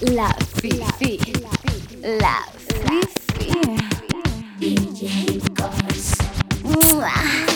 La Fifi. La Fifi. DJ Cos. ¿Dónde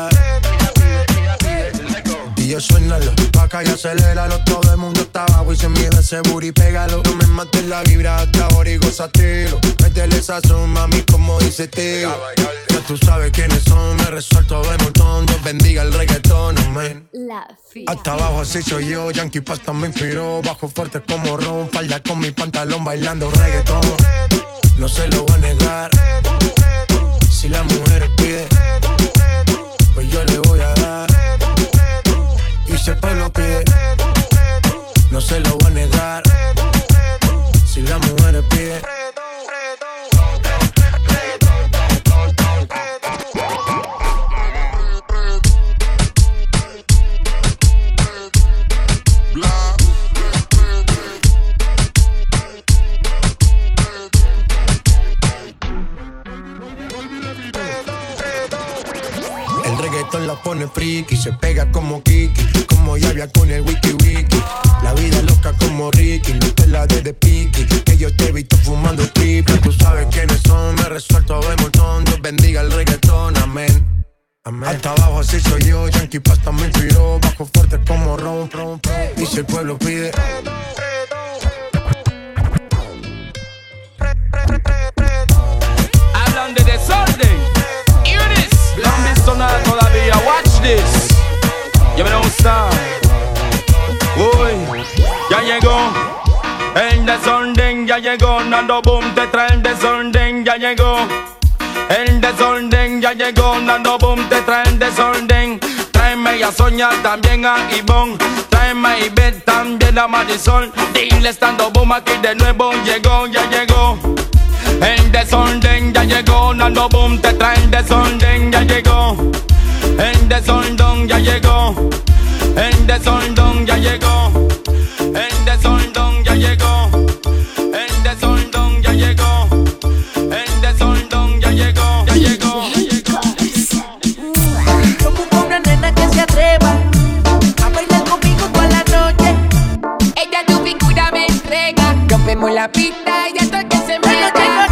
Y suénalo, acá y aceléralo Todo el mundo está abajo y se mide ese booty, pégalo. No me mates la vibra hasta ahora y gozatelo Métele esa son, mami, como dice tío Ya tú sabes quiénes son, me resuelto de montón. Dios bendiga el reggaetón, amén. La hasta abajo así soy yo, Yankee Pasta me inspiró Bajo fuerte como ron, falda con mi pantalón bailando reggaetón. No se lo voy a negar. Si la mujer pide Y si el pueblo pide No se lo voy a negar. Si la mujer pide la pone friki, se pega El desorden ya llegó. Nando Boom te trae el desorden. Ya llegó. El desorden ya llegó. Nando Boom te trae el desorden. Tráeme a Soña, también a Ivonne. Tráeme a Ivette, también a Marisol. Dile estando boom aquí de nuevo. Llegó, ya llegó. El desorden ya llegó, Nando Boom te trae el desorden, ya llegó. El desorden ya llegó. El desorden ya llegó. El desorden la noche. Ella tu figura me entrega. Rompemos la pista y hasta que se La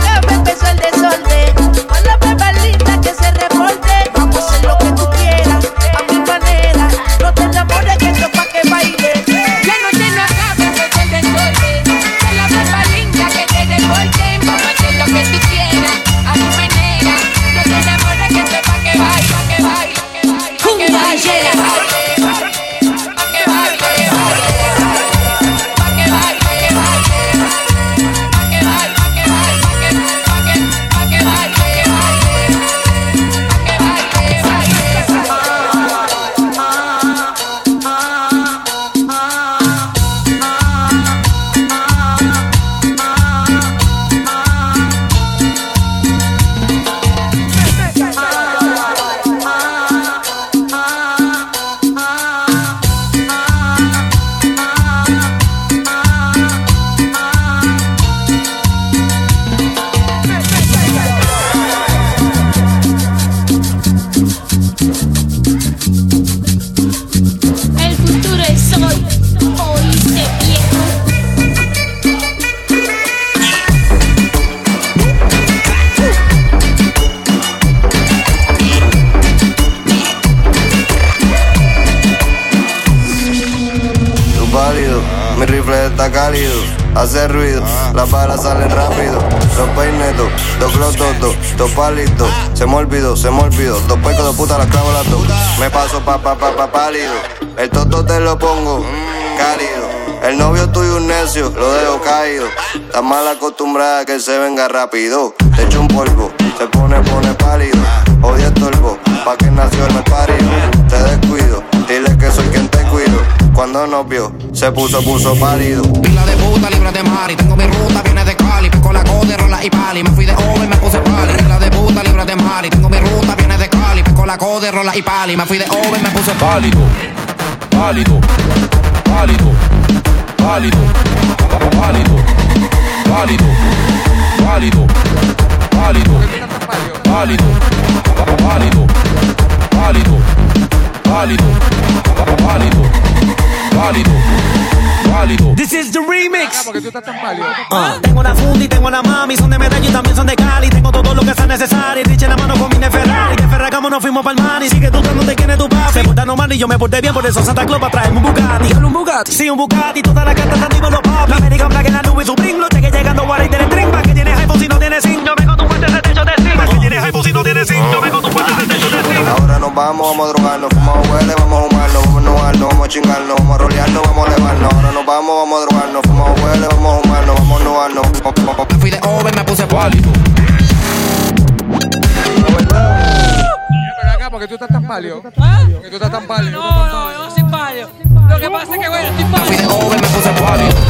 Las balas salen rápido, dos peinetos, dos glototos, dos palitos. Se me olvidó, se me olvidó. Dos pecos de puta, la clavo las dos. Me paso pa pa pa pa pálido. El toto te lo pongo, cálido. El novio tuyo un necio, lo dejo caído. Está mal acostumbrada que se venga rápido. Te echo un polvo, se pone, pone pálido. Oye estorbo, pa' que nació el parido. Cuando nos vio, se puso, puso pálido. Pila de puta, libre de mari. Tengo mi ruta, viene de Cali. Con la code, rola y pali. Me fui de over, me puse pali. Pila de puta, libre de mari. Tengo mi ruta, viene de Cali. Con la code, rola y pali. Me fui de over, me puse pálido, pálido, pálido, pálido, pálido, pálido, pálido, pálido, pálido, pálido, pálido, pálido, pálido, pálido, pálido. This is the remix. Ah, porque tú estás tan pálido. Ah, tengo una fundi, tengo una mami, son de medallo y también son de Cali. Tengo todo lo que sea necesario. Rich en la mano con mi Ferrari. De Ferragamo nos fuimos pa'l money. Sigue tú dándote quién es tu papi. Se portaron mal y yo me porté bien, por eso Santa Claus va a traerme un Bugatti. Un Bugatti. Sí, un Bugatti. Toda la carta están los papi. La American Black en la nube, su bringo. Cheque llegando a del string. Pa' que tienes iPhone si no tienes vengo si no tienes. Yo vengo tu de techo de zinc. Ahora nos vamos, vamos a drogarnos, fumamos huele, vamos a humarnos, vamos a nubarnos, vamos a chingarnos, vamos a rolearnos, vamos a elevarnos. Ahora nos vamos, vamos a drogarnos, fumamos huele, vamos a humarnos, vamos a nubarnos. Me fui de over, me puse Pálido, Pero acá, porque tú estás tan pálido. Porque tú estás tan pálido. No, no, no soy pálido. Lo que pasa es que, bueno, estoy Me fui de pálido. over, me puse pálido.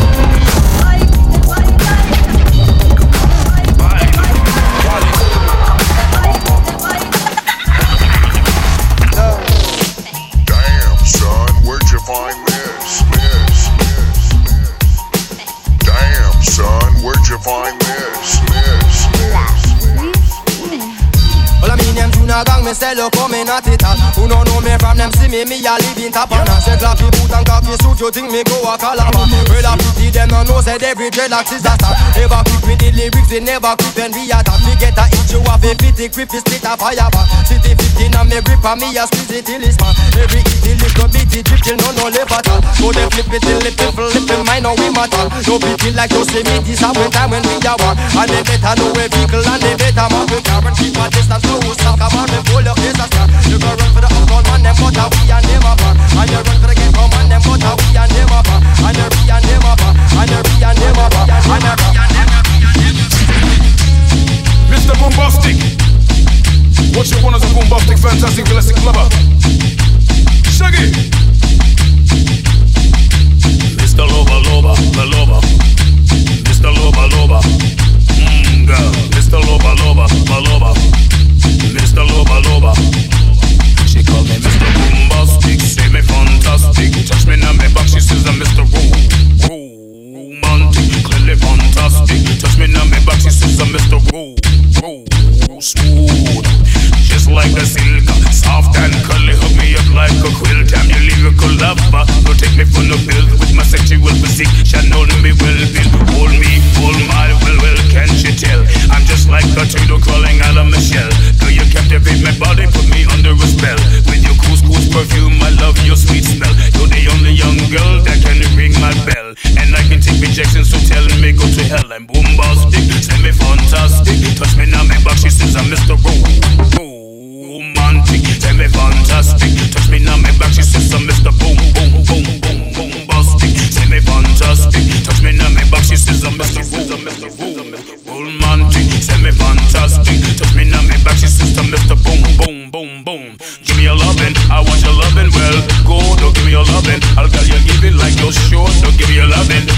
Me sell you come in at it all. Who no know me from them see me, me a live in Tapana. Say clappy boot and coffee suit, you think me go a Calabar? Well, I pity them no know say every dreadlocks is a star. Never quick with the lyrics, they never quick when we attack. Me get a itch, you have a pity, grip, is split a fire. City 15 and me grip and me a squeeze it till it's man. Every itty lick up, beat it, drip till no no left at all. Go they flip it till the people lip in mine, now we matter. No pity like you see me, this a when time when we a war. And they better know a vehicle and they better man we car and keep a distance, no stop. Come on, hold your case. You go run for the uptown man, them put out.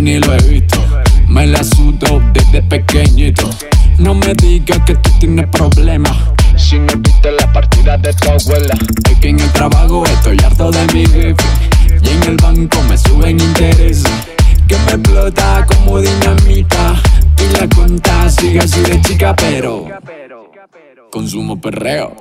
ni lo he visto. Me la sudo desde pequeñito. No me digas que tú tienes problemas. Si no viste la partida de tu abuela. Es que en el trabajo estoy harto de mi jefe. Y en el banco me suben intereses. Que me explota como dinamita. Y la cuenta sigue así de chica, pero. Consumo perreo.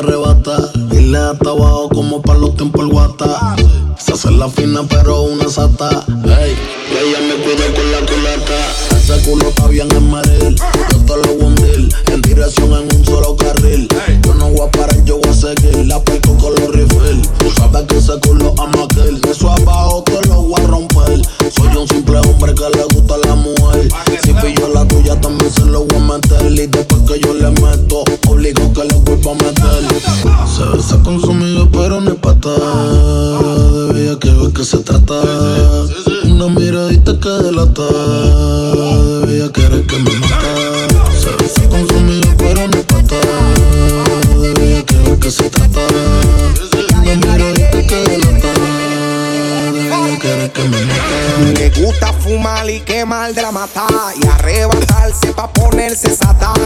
que arrebata. Dile hasta abajo como pa' los tiempos el guata. Se hace la fina pero una sata. Hey, ella me cuida con la culata. Ese culo está bien en Maril. Yo te lo hundir en dirección en un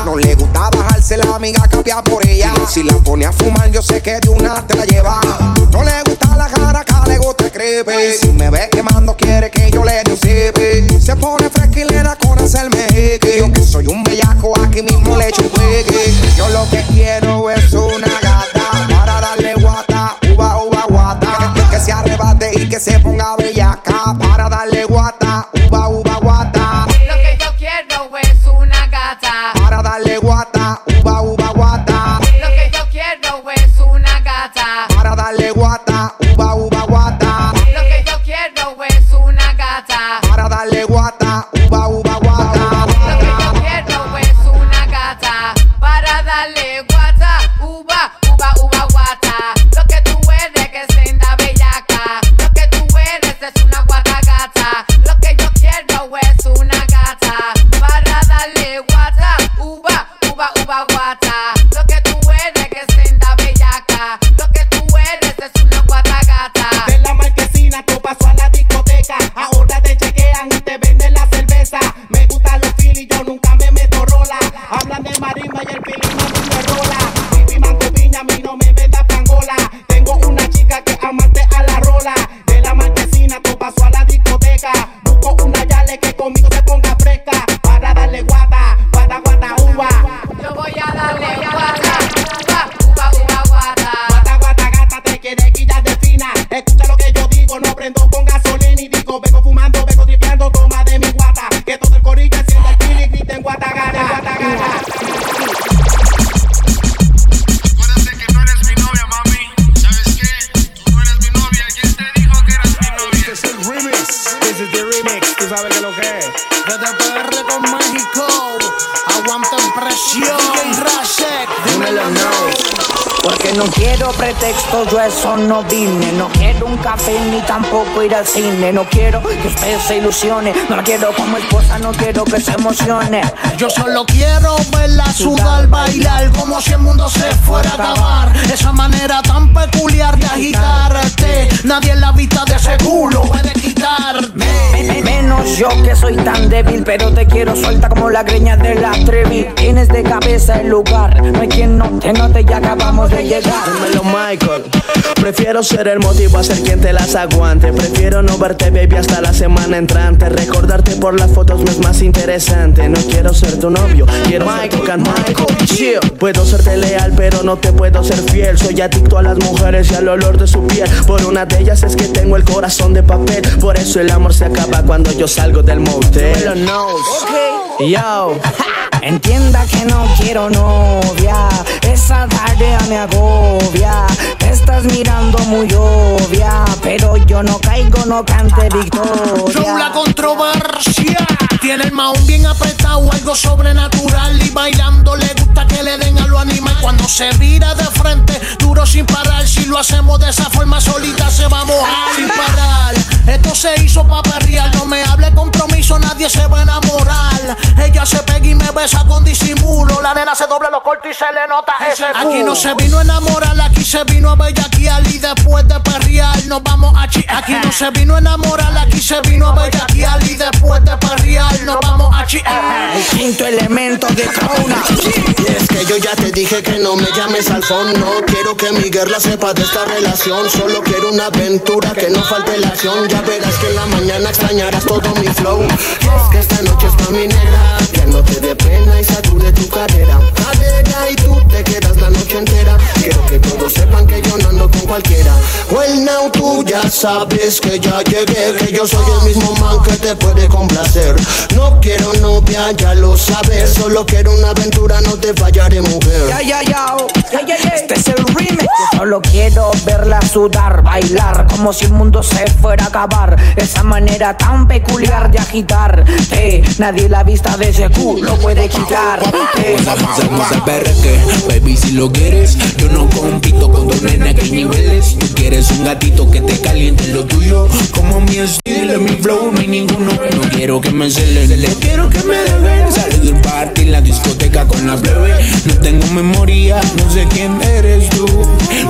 No le gusta bajarse la amiga capia por ella. Si la pone a fumar, yo sé que de una te la lleva. No le gusta la jaraca, le gusta el crepe. Si me ve quemando, quiere que yo le dé un. Se pone fresca con hacerme hickey. Yo que soy un bellaco, aquí mismo le echo un Yo lo que quiero es una gata. eso no vine. No quiero un café ni tampoco ir al cine. No quiero que usted se ilusione. No la quiero como esposa, no quiero que se emocione. Yo solo quiero verla sudar, bailar como si el mundo se fuera a acabar. Esa manera tan peculiar de agitarte. Nadie en la vista de ese culo que soy tan débil, pero te quiero suelta como la greña de la Trevi. Tienes de cabeza el lugar, no hay quien no te note, ya acabamos de llegar. Dímelo, Michael. Prefiero ser el motivo a ser quien te las aguante. Prefiero no verte, baby, hasta la semana entrante. Recordarte por las fotos me es más interesante. No quiero ser tu novio, quiero ser tu cantante. Chill. Puedo serte leal, pero no te puedo ser fiel. Soy adicto a las mujeres y al olor de su piel. Por una de ellas es que tengo el corazón de papel. Por eso el amor se acaba cuando yo salgo del motel. Yo. Entienda que no quiero novia, esa tarea me agobia. Te estás mirando muy obvia, pero yo no caigo, no cante victoria. la controversia. Tiene el maón bien apretado, algo sobrenatural. Y bailando le gusta que le den a lo animal. Cuando se vira de frente, duro sin parar. Si lo hacemos de esa forma solita, se va a mojar sin parar. Esto se hizo pa' perrear. No me hable La nena se dobla los cortos y se le nota ese Aquí no se vino a enamorar, aquí se vino a bellaquear. Y después de perrear, nos vamos a chi. Aquí no se vino a enamorar, aquí se vino a bellaquear. Y después de perrear, nos vamos a chi. El quinto elemento de Corona. Y es que yo ya te dije que no me llames al phone No quiero que mi guerra sepa de esta relación Solo quiero una aventura, que no falte la acción Ya verás que en la mañana extrañarás todo mi flow Y es que esta noche es pa' mi negra Que no te dé pena y sature tu head out. Y tú te quedas la noche entera Quiero que todos sepan que yo no ando con cualquiera Well now tú ya sabes que ya llegué Que yo soy el mismo man que te puede complacer No quiero novia, ya lo sabes Solo quiero una aventura, no te fallaré mujer Ya, ya, ya, oh, ya, ya, ya. Este es el remix. Yo solo quiero verla sudar, bailar, como si el mundo se fuera a acabar. Esa manera tan peculiar de agitar. Eh, nadie la vista de ese culo puede quitar. Eh. Que, baby, si lo quieres, yo no compito con dos nenas que niveles. Tú quieres un gatito que te caliente lo tuyo, como mi estilo, mi flow, no hay ninguno. No quiero que me celen, quiero que me dejen. Salí del party en la discoteca con la plebe. No tengo memoria, no sé quién eres tú.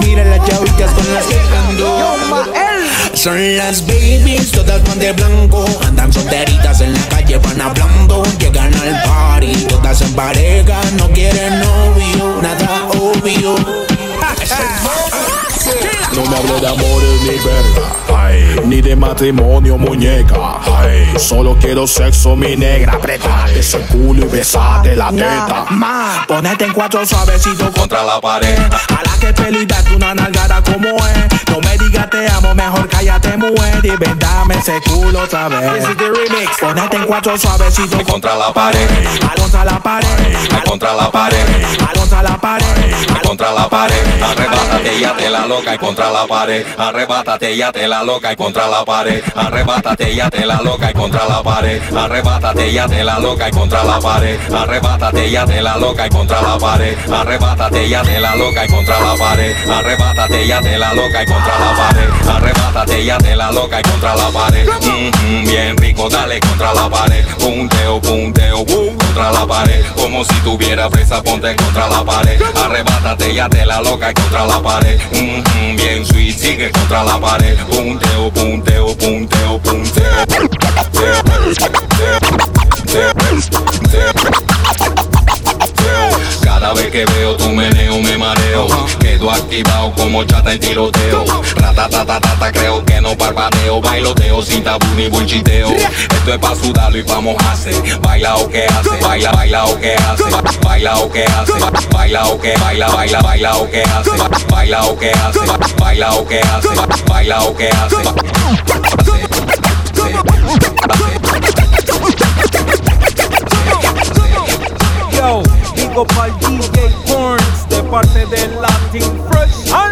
Mira las chavitas con las que ando. Son las babies, todas van de blanco. Andan solteritas en la calle, van hablando. Llegan al party, todas en pareja. No quieren novio, nada obvio. No me hable de amores ni verga, ni de matrimonio, muñeca, ay, solo quiero sexo, mi negra, apretate ese culo y besate la teta. Ma, ponete en cuatro suavecito Contra la pared, A la que pelita una nalgada como es. No me digas te amo, mejor cállate, mujer. Y ven, dame ese culo otra vez. remix. Ponete en cuatro suavecito contra la pared, Al contra la pared. ay, contra la pared, Al contra la pared. Contra la pared, arrebátate ya te la loca y contra la pared, arrebátate ya te la loca y contra la pared, arrebátate ya te la loca y contra la pared, arrebátate ya te la loca y contra la pared, arrebátate ya te la loca y contra la pared, arrebátate ya te la loca y contra la pared, arrebátate ya te la loca y contra la pared, arrebátate ya te la loca y contra la pared, Mhm, bien rico, dale contra la pared, punteo, punteo, uh, contra la pared, como si tuviera presa, ponte contra la pared, arrebátate ya te la loca contra la pared, Mhm, bien sweet, sigue contra la pared, punteo, punteo, punteo, punteo. Cada vez que veo tu meneo me mareo Quedo activado como chata en tiroteo. Ratatatatata creo que no parpadeo. Bailoteo sin tabú ni buen chiteo Esto es pa' sudarlo y pa' mojarse. Baila o que hace, baila, baila o que hace. Baila o que hace, baila o que baila, baila, baila o que hace. Baila o que hace, baila o que hace Baila o que hace. Yo, digo pa'l DJ Corns de parte de Latin Fresh.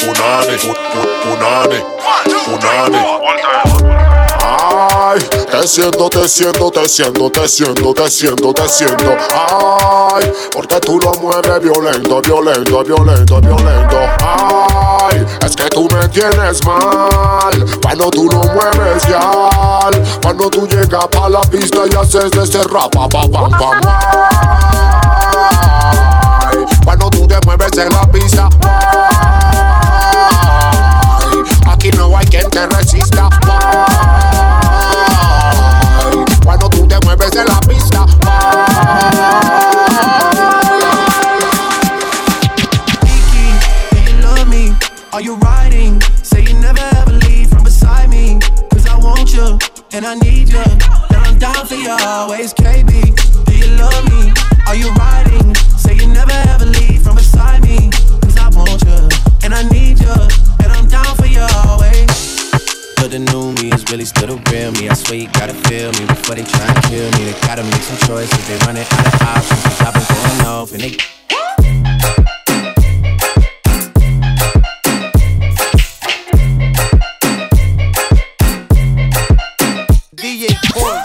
Punani, punani, punani. Ay, te siento, te siento, te siento, te siento, te siento, te siento. Ay, porque tú lo mueves violento, violento, violento, violento. Ay, es que tú me tienes mal. Cuando tú lo mueves ya. Cuando tú llegas pa' la pista y haces de ese rap, pa, pa, pam. Ay, cuando tú te mueves en la pista. Ay, aquí no hay quien te resista. Cuando tú te mueves en la pista. Do you love me? Are you riding? Say you never ever leave from beside me. Cause I want you and I need you. And I'm down for you always, KB. Do you love me? Are you riding? Say you never ever leave from beside me. Cause I want you and I need you. And I'm down for you always. But the new me is really still the real me. I swear you gotta feel me before they try and kill me. They gotta make some choices. They running out of options. Cause I've been going off and they DJ Paul,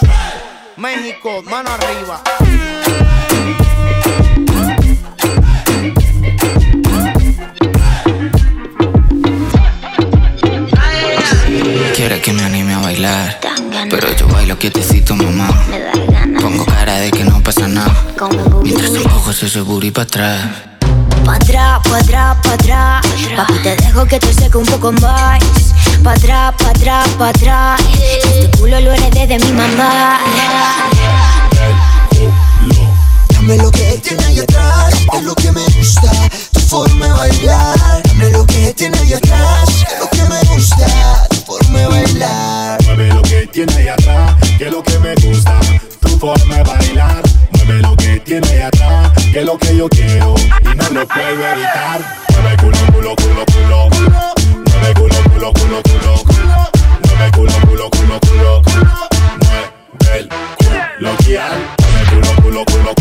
México, mano arriba. Que me anime a bailar, pero yo bailo quietecito, mamá. Pongo cara de que no pasa nada, mientras empujo ese booty para atrás. Pa' atrás, pa' atrás, pa' atrás. Papi, te dejo que te seque un poco más. Pa' atrás, pa' atrás, pa' atrás. Este culo lo heredé de mi mamá. Dame lo que tiene ahí atrás, es lo que me gusta, tu forma de bailar. Dame lo que tiene ahí atrás, es lo que me gusta, forma de bailar. Mueve lo que tiene ahí atrás, que es lo que me gusta, tu forma de bailar. Mueve lo que tiene ahí atrás, que es lo que yo quiero y no lo puedo evitar. Mueve culo, culo, culo, culo. Mueve culo, culo, culo, culo. Mueve culo, culo, culo, culo. Mueve el culo. Mueve culo, culo, culo,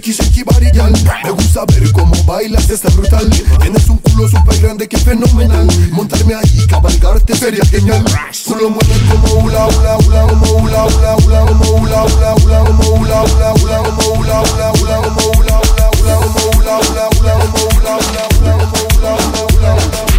Shakey, body, gal. Me gusta ver cómo bailas, está brutal. Tienes un culo súper grande, que fenomenal. Montarme ahí, cabalgarte sería genial. Tú lo mueves como hula, hula, hula, como hula, hula, hula, como hula, hula, hula, como hula, hula, hula, como hula, hula, hula, como hula, hula, hula, como hula, hula, hula, como hula, hula, hula, como hula, hula, hula,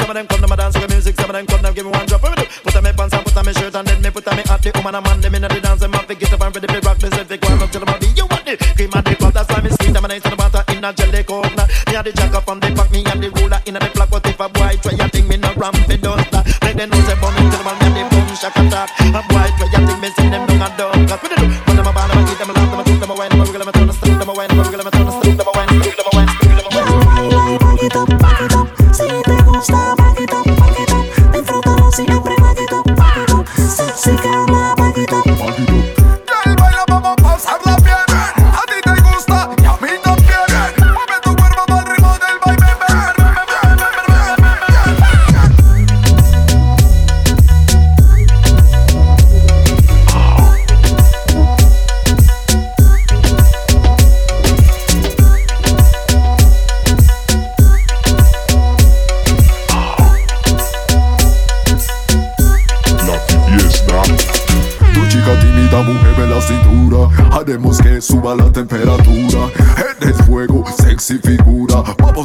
some of them come to my dance with music, some of them come to give me one drop. What? Put on me pants and put on me shirt and then me put on me hat. The woman and man, them inna the dance, them have to get up and ready to rock. Me say, "Go on up to the body, you want it? Cream and the pop, that's why me sweet. I'm a nice the water in a jelly coconut. Me a the jacker from the back, me and the ruler in the flock. But if a boy try a thing, me no don't stop. Make them know say, bum into the man, me and the boom shaka talk. A boy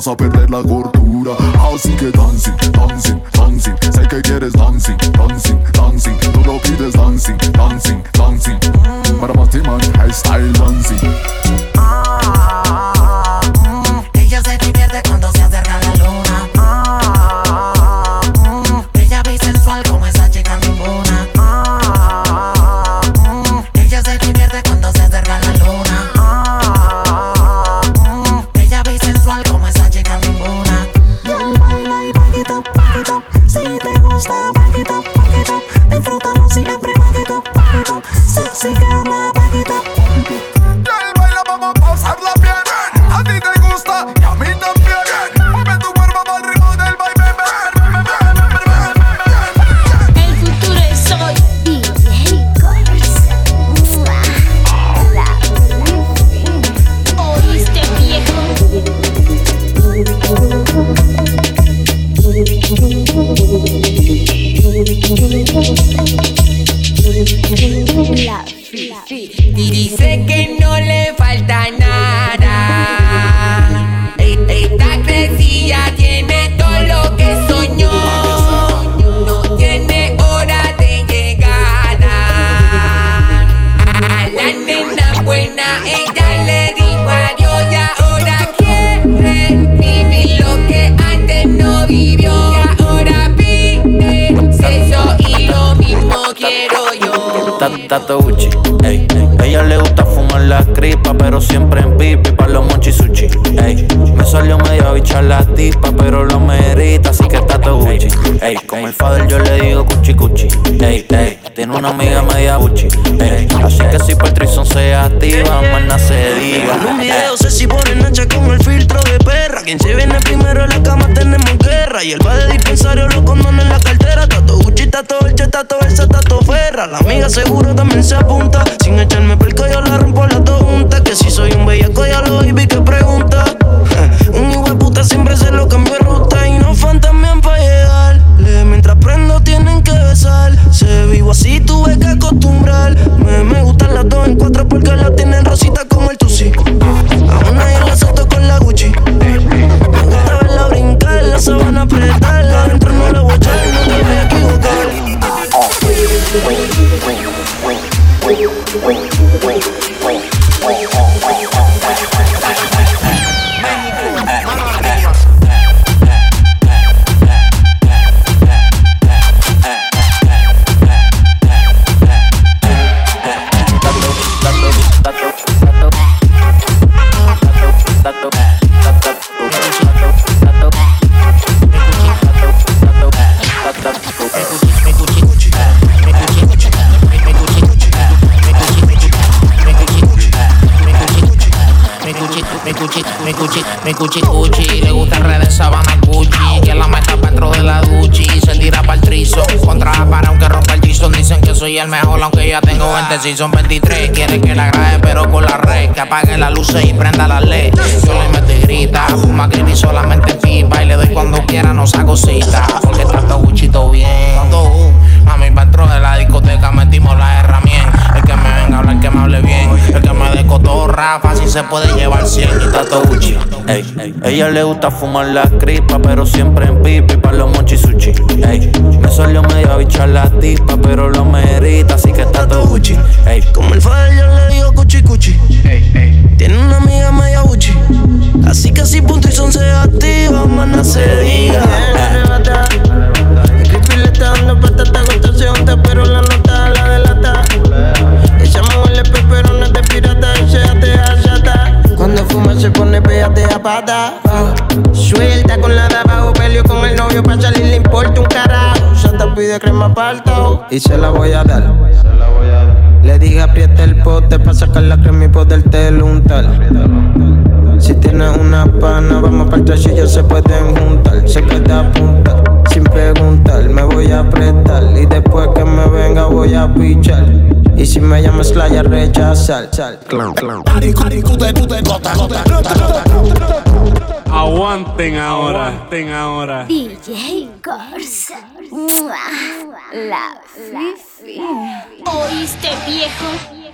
a perder la gordura. Así que dancing, dancing, dancing. Sé que quieres dancing, dancing, dancing. Tú lo pides dancing, dancing, dancing. Para más man, style dancing una amiga media buchi. Ey, así que si por Trison se activa, más se diga. En un video sé si ponen nacha con el filtro de perra. Quien se viene primero en la cama tenemos guerra. Y el va de dispensario lo condones en la cartera. Tato Gucci, tato el tato esa, tato ferra. La amiga seguro también se apunta. Sin echarme pelco, yo la rompo las dos juntas. Que si soy un bellaco, ya lo vi que pregunta. Vivo así, tuve que acostumbrar. Me, me gustan las dos en cuatro porque la tienen Mi cuchi cuchi, le gusta el red de sabana Gucci. Que la meta dentro de la Gucci. Se tira para el trizo. Contra para aunque rompa el Jason. Dicen que soy el mejor, aunque ya tengo 20 si son 23. Quiere que la grabe, pero con la. Que apague las luces y prenda la ley. Yo le meto y grita. Fuma ni solamente pipa. Y le doy cuando quiera, no saco cita. Porque trato Gucci todo bien. A mí dentro de la discoteca metimos la herramienta. El que me venga a hablar, que me hable bien. El que me dé cotorra, fácil se puede llevar 100 y tato Gucci. Ey, ella le gusta fumar la cripa, pero siempre en pipi para los mochi sushi. Ey, me salió media bicha la tipa, pero lo merita, así que está todo Gucci. Ey, como el fallo le cuchi cuchi. Tiene una amiga media buchi. Así que punto y son se activa, mana se diga. El creepy le está dando patata con torsión, pero la nota la delata. Ella me huele peperones de pirata y se atea, se atea. Cuando fuma se pone pégate a pata. Suelta con la de abajo, peleo con el novio para salir, le importa un carajo. Santa pide crema palta y. Se la voy a dar. Le dije aprieta el pote pa' sacar la crema y poderte untar. Si tienes una pana, vamos para el y se pueden juntar. Se puede apuntar sin preguntar, me voy a apretar. Y después que me venga, voy a pichar. Y si me llamas playa, rechazar. Aguanten ahora, aguanten ahora. DJ Corsa. La Fifi. ¿Oíste, viejo?